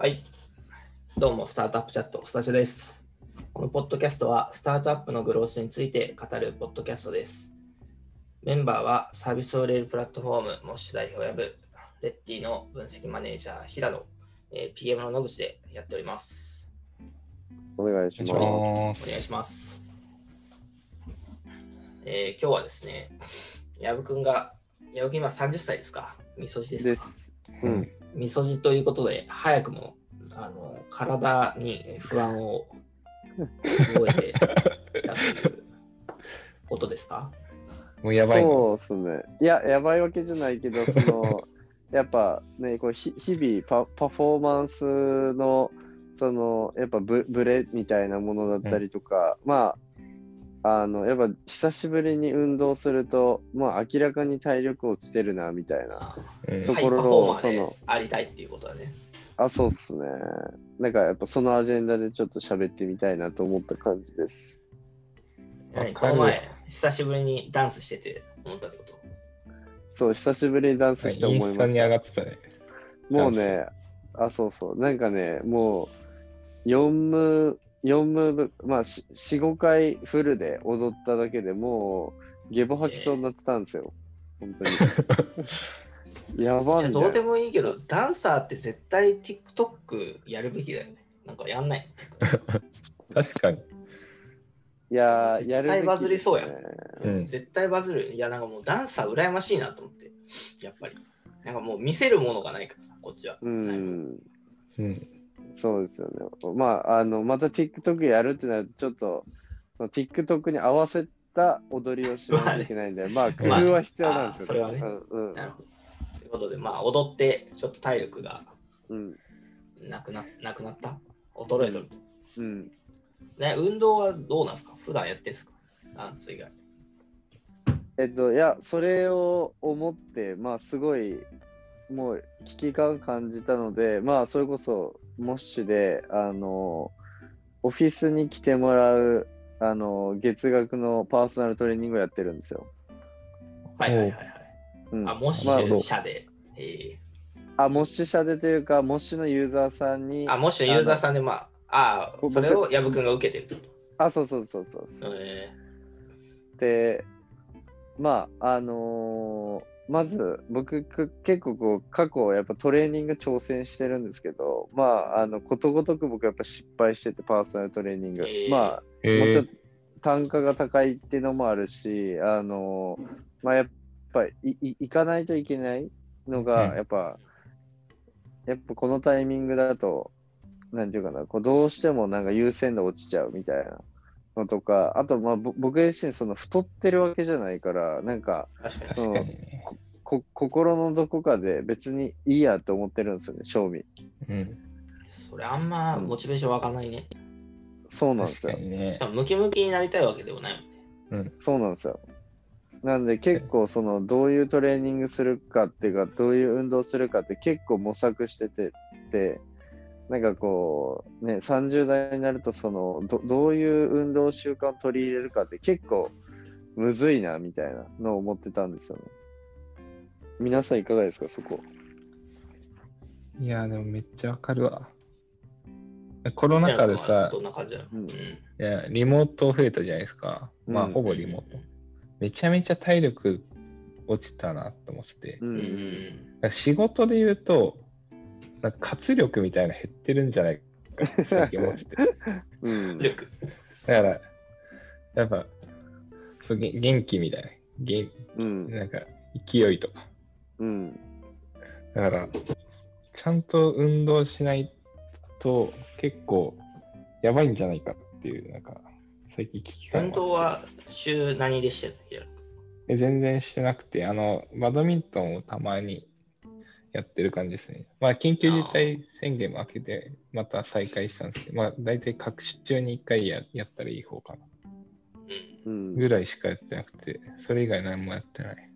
はい。どうも、スタートアップチャット、スタジオです。このポッドキャストは、スタートアップのグロースについて語るポッドキャストです。メンバーは、サービスを売れるプラットフォーム、モッシュ代表やぶ、レッティの分析マネージャー、平野、えー PM の野口でやっております。お願いします。お願いしおます。えー今日はですね、矢部くんが、矢部くん今30歳ですか？みそじですか？です。うん。みそじということで、早くもあの体に不安を覚えてきたということですか？もうやばいの。そうですね。いや、やばいわけじゃないけど、その、やっぱね、こうひ日々パパフォーマンスの、その、やっぱブブレみたいなものだったりとか、まあ、あの、やっぱ久しぶりに運動すると、まあ明らかに体力落ちてるな、みたいな。うんところのハイパフォーマーでそのありたいっていうことだね。あ、そうっすね。なんかやっぱそのアジェンダでちょっと喋ってみたいなと思った感じです。何？この前、久しぶりにダンスしてて思ったってこと？そう、久しぶりにダンスして思いましたスタに上。がってたね。もうね、あ、そうそう。なんかね、もう、4ムー、4ムーブ、まあ、4、5回フルで踊っただけでもう、ゲボ吐きそうになってたんですよ。本当に。やばいどうでもいいけど、ダンサーって絶対 TikTok やるべきだよね。なんかやんない。確かに。いやー、やるべき絶対バズりそうやうん絶対バズる。いや、なんかもうダンサー羨ましいなと思って。やっぱり。なんかもう見せるものがないからさ、こっちは。うん。うん。そうですよね。まあ、あの、また TikTok やるってなると、ちょっと、TikTok に合わせた踊りをしないといけないんで、まあ、工まあ夫は必要なんですよ、あそれはねうんなるほど。ということで、まあ、踊って、ちょっと体力がうん。なくななくなった？衰えとると。うん。ね、運動はどうなんですか？普段やってんすか？ダンス以外。えっと、いや、それを思って、まあ、すごい、もう危機感感じたので、まあ、それこそ、モッシュで、あの、オフィスに来てもらう、あの、月額のパーソナルトレーニングをやってるんですよ。はいはいはいはい。うん、あ、もしまあ社で。えあ、モッシュ社でというか、モッシュのユーザーさんに、ー、あ、もしユーザーさんで、まあ、あそれを矢部君が受けてるってこあ、そうそうそうそうそうと。えで、まあ、あのーまず僕く結構こう過去やっぱトレーニング挑戦してるんですけど、まあ、あのことごとく僕やっぱ失敗しててパーソナルトレーニング。えー。まあ、えもうちょっーと単価が高いっていうのもあるし、あのーまあやっぱりいい行かないといけないのが、うん。やっぱ、やっぱこのタイミングだと、なんていうかな、こうどうしてもなんか優先度落ちちゃうみたいなのとか、あとまあぼ僕自身その太ってるわけじゃないから、なんか。そう確かにね。こ心のどこかで別にいいやと思ってるんですよね、賞味。うん。それあんまモチベーション湧かないね。そうなんですよねし。かもムキムキになりたいわけでもないもんね。そうなんですよ。なんで結構そのどういうトレーニングするかっていうかどういう運動するかって結構模索しててでなんかこうね30代になるとそのどどういう運動習慣を取り入れるかって結構むずいなみたいなのを思ってたんですよね。皆さんいかがですかそこ。いや、でもめっちゃわかるわ。コロナ禍でさど、んな感じなの、うんうんいやリモート増えたじゃないですか。まあ、うんほぼリモート。めちゃめちゃ体力落ちたなと思ってて。ううん仕事で言うと、なんか活力みたいなの減ってるんじゃないかって最近思ってて。うん力。だから、やっぱ、そうげ元気みたいな。元うんなんか、勢いとか。うんだから、ちゃんと運動しないと結構やばいんじゃないかっていう、なんか、最近危機感運が動は週何でしてるえ全然してなくて、あの、バドミントンをたまにやってる感じですね。まあ、緊急事態宣言も明けて、また再開したんですけど、まあ、大体各週に1回ややったらいい方かな。うん。うんぐらいしかやってなくて、それ以外何もやってない。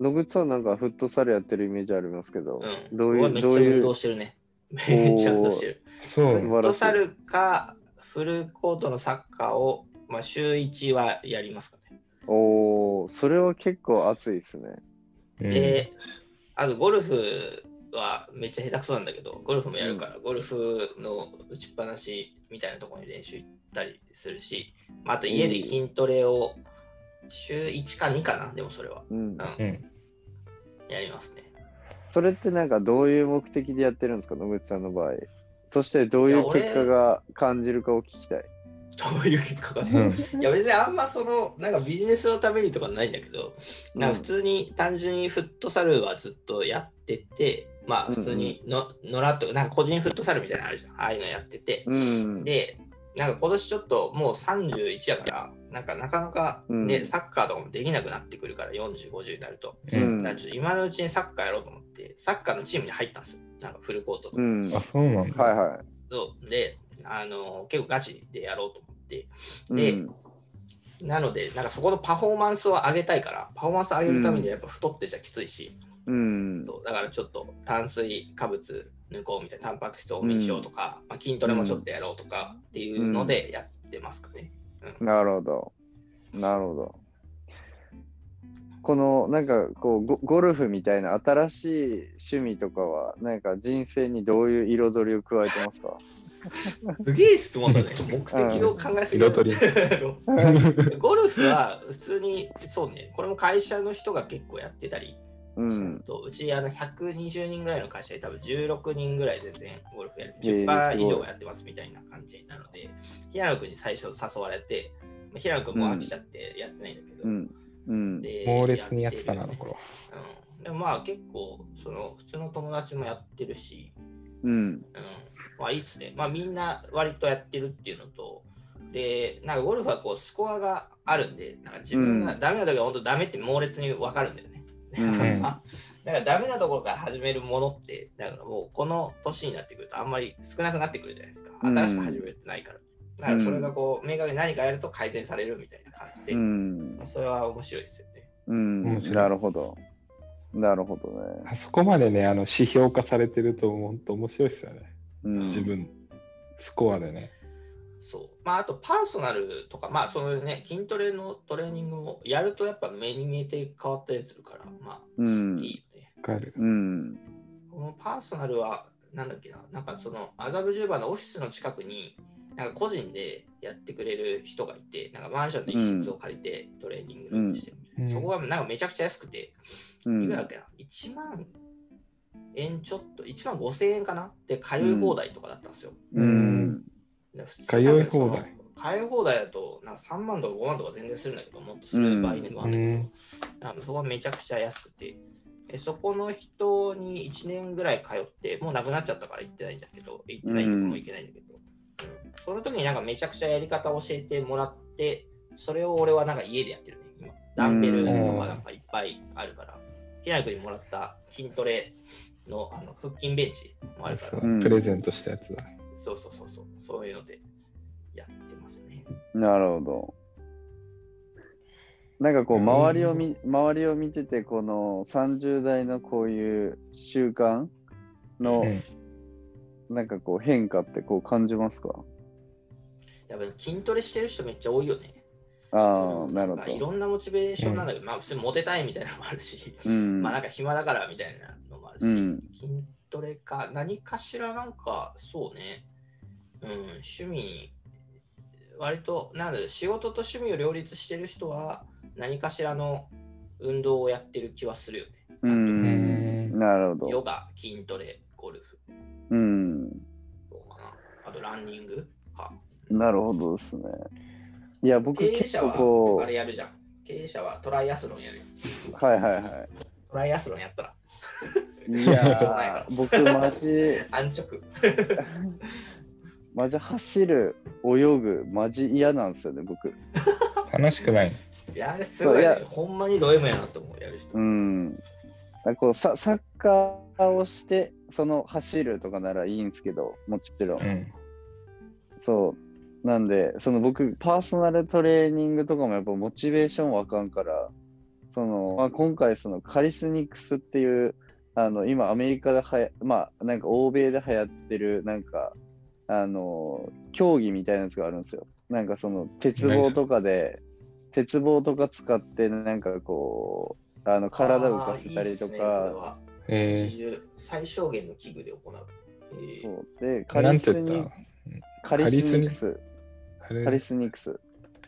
野口さんなんかフットサルやってるイメージありますけど、うん。どういう俺めっちゃ運どういう動してるね。めっちゃ運動してる。そうフットサルかフルコートのサッカーを、まあ、週1はやりますかね。おー、それは結構熱いですね。うんで、あとゴルフはめっちゃ下手くそなんだけど、ゴルフもやるから、ゴルフの打ちっぱなしみたいなところに練習行ったりするし、まあ、あと家で筋トレを週1か2かな、でもそれは。うんうん、うん。やりますね。それってなんかどういう目的でやってるんですか野口さんの場合。そしてどういう結果が感じるかを聞きたい。どういう結果がうする、ん。いや別にあんまそのなんかビジネスのためにとかないんだけど、なんか普通に単純にフットサルはずっとやってて、まあ普通にの、野良とか、なんか個人フットサルみたいなのあるじゃん。ああいうのやってて。うん。で、なんか今年ちょっともう31やから、なんかなかなかね、うんサッカーとかもできなくなってくるから、40、50になると。ううんんだからちょっと今のうちにサッカーやろうと思って、サッカーのチームに入ったんですよ。なんかフルコートとか。うん。あ、そうなんだ。はいはい。そうで、あの結構ガチでやろうと思って。うんでなので、なんかそこのパフォーマンスを上げたいから、パフォーマンスを上げるためにはやっぱ太ってちゃきついし、うん。そうだからちょっと炭水化物抜こうみたいな、タンパク質多めにしようとか、まあ、筋トレもちょっとやろうとかっていうのでやってますかね。なるほど。なるほど。このなんかこうゴゴルフみたいな新しい趣味とかはなんか人生にどういう彩りを加えてますか？すげえ質問だね。目的を考えすぎる。ゴルフは普通に、そうね、これも会社の人が結構やってたり、うん。とうちあの120人ぐらいの会社で多分16人ぐらい全然ゴルフやる。へー10%すごい以上はやってますみたいな感じなので、平野君に最初誘われて、まあ平野君も飽きちゃってやってないんだけど、うん。うん。で猛烈にやってたな、の頃。うん、でもまあ結構その普通の友達もやってるし、うん。うん、まあいいっすね。まあみんな割とやってるっていうのと、で、なんかゴルフはこうスコアがあるんで、なんか自分がダメな時は本当ダメって猛烈に分かるんだよね。うんまあだからダメなところから始めるものって、なんかもうこの年になってくるとあんまり少なくなってくるじゃないですか。うん新しく始めるってないから。だからそれがこう、明確に何かやると改善されるみたいな感じで、うん。それは面白いですよね。うん面。白いなるほど。なるほどね。あそこまでね、あの指標化されてると、本当面白いですよね。うん。自分、スコアでね。そう。まあ、あとパーソナルとか、まあ、そのね、筋トレのトレーニングをやるとやっぱ目に見えて変わったりするから、まうんあ、いいよね。わかる。うん。このパーソナルは、なんだっけな、なんかその麻布十番のオフィスの近くに、なんか個人でやってくれる人がいて、なんかマンションの一室を借りてトレーニングしてるうんそこがなんかめちゃくちゃ安くて、うんいくらだっけな、1万円ちょっと、1万5千円かな？で通い放題とかだったんですよ。うん。通通い放題。通い放題だとなんか3万とか5万とか全然するんだけど、もっとする場合もあるんだけど、うん。そこはめちゃくちゃ安くて、えそこの人に1年ぐらい通って、もうなくなっちゃったから行ってないんだけど、行ってないとこも行けないんだけど、うん。その時になんかめちゃくちゃやり方を教えてもらって、それを俺はなんか家でやってるね、今。ダンベルとかなんかいっぱいあるから、平野君にもらった筋トレのあの腹筋ベンチもあるから、うんプレゼントしたやつだ。そうそうそうそう、そういうのでやってますね。なるほど。なんかこう、うん周りを見、周りを見てて、この30代のこういう習慣のう、ん。なんかこう変化ってこう感じますか？やっぱり筋トレしてる人めっちゃ多いよね。そあのあ、なるほんかいど。ろんなモチベーションなんだけど、まあ普通にモテたいみたいなのもあるし、うん。まあなんか暇だからみたいなうん筋トレか何かしらなんかそうね、うん、趣味に割となんだろう仕事と趣味を両立してる人は何かしらの運動をやってる気はするよね。ううんん。なるほど。ヨガ、筋トレ、ゴルフ、うん。そうかな。あとランニングか。なるほどですね。いや、僕経営結構者はこあれやるじゃん。経営者はトライアスロンやるはいはいはトライアスロンやったらい。いやー、僕マジ、安直。マジ走る、泳ぐ、マジ嫌なんですよね、僕。楽しくない。いや、あれすごい、ねいや。ほんまにド M やなと思う、やる人。うん。なんかこうササッカーをして、その走るとかならいいんですけど、もちろん。うん。そう。なんで、その僕、パーソナルトレーニングとかもやっぱモチベーションわかんから、その、まあ、今回そのカリスニクスっていう、あの、今アメリカではや、まあ、なんか欧米で流行ってる、なんか、あの、競技みたいなやつがあるんですよ。なんかその、鉄棒とかで、鉄棒とか使って、なんかこう、あの、体を浮かせたりとあーいいねえ自重最小限の器具で行う。えー。そうで、ー、カリスニたカリスニクス。カリカリスニクス。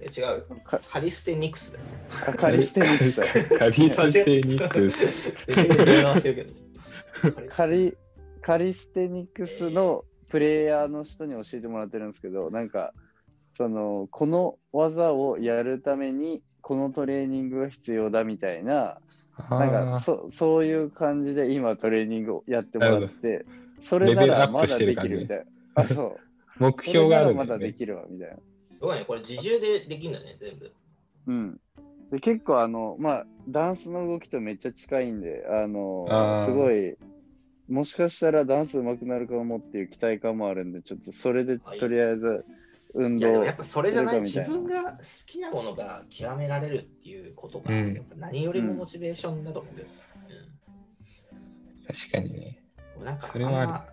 え違う。かカリステニクスだよ。あカリステニクス。カリステニクス。カリカリステニクスのプレイヤーの人に教えてもらってるんですけど、なんか、その、この技をやるために、このトレーニングが必要だみたいな、なんかあそそういう感じで今トレーニングをやってもらって、それならまだできるみたいな。あ、そう。ー 目標があるんそれならま。だできるわみたいな。すごいね、これ自重でできるんだね、全部。うん。で結構あの、まあ、ダンスの動きとめっちゃ近いんで、あの、あーすごい、もしかしたらダンス上手くなるかもっていう期待感もあるんで、ちょっとそれではいとりあえず運いや、で動もやっぱそれじゃない、自分が好きなものが極められるっていうことが、うんやっぱ何よりもモチベーションだと思うけど。確かにね。うんなんか、それ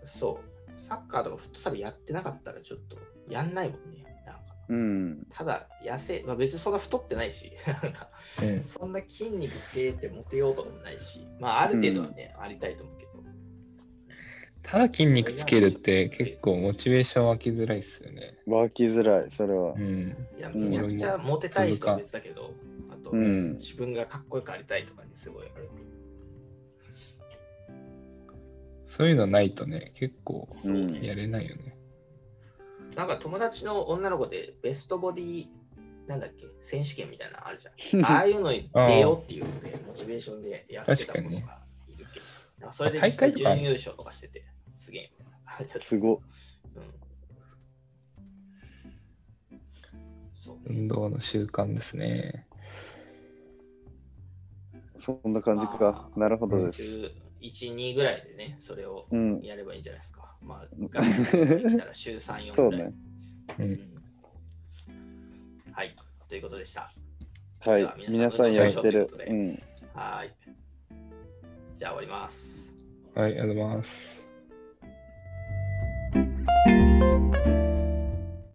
そう、サッカーとかフットサルやってなかったらちょっとやんないもんね。うん。ただ、痩せ、まあ、別にそんな太ってないし、そんな筋肉つけてモテようとかもないし、まあ、ある程度はね、ありたいと思うけど。ただ筋肉つけるって結構モチベーション湧きづらいっすよね。湧きづらい、それはう。ん。いや、うんめちゃくちゃモテたい人は別だけど、あと、うん自分がかっこよくありたいとかにすごいある。そういうのないとね、結構うんやれないよね。なんか友達の女の子でベストボディなんだっけ選手権みたいなのあるじゃん。ああいうのに出ようっていうので、モチベーションでやってた子がいるけど、それで実際準優勝とかしてて、すげえみたいすご。うんそうね運動の習慣ですね。そんな感じかま。あなるほどです。1、2ぐらいでね、それをやればいいんじゃないですか。まあ、昔ッたら週3、4ぐらい。ね。うんはい、ということでした。はい、皆皆さんやってる。うん。はい。じゃあ終わります。はい、ありがとうございます。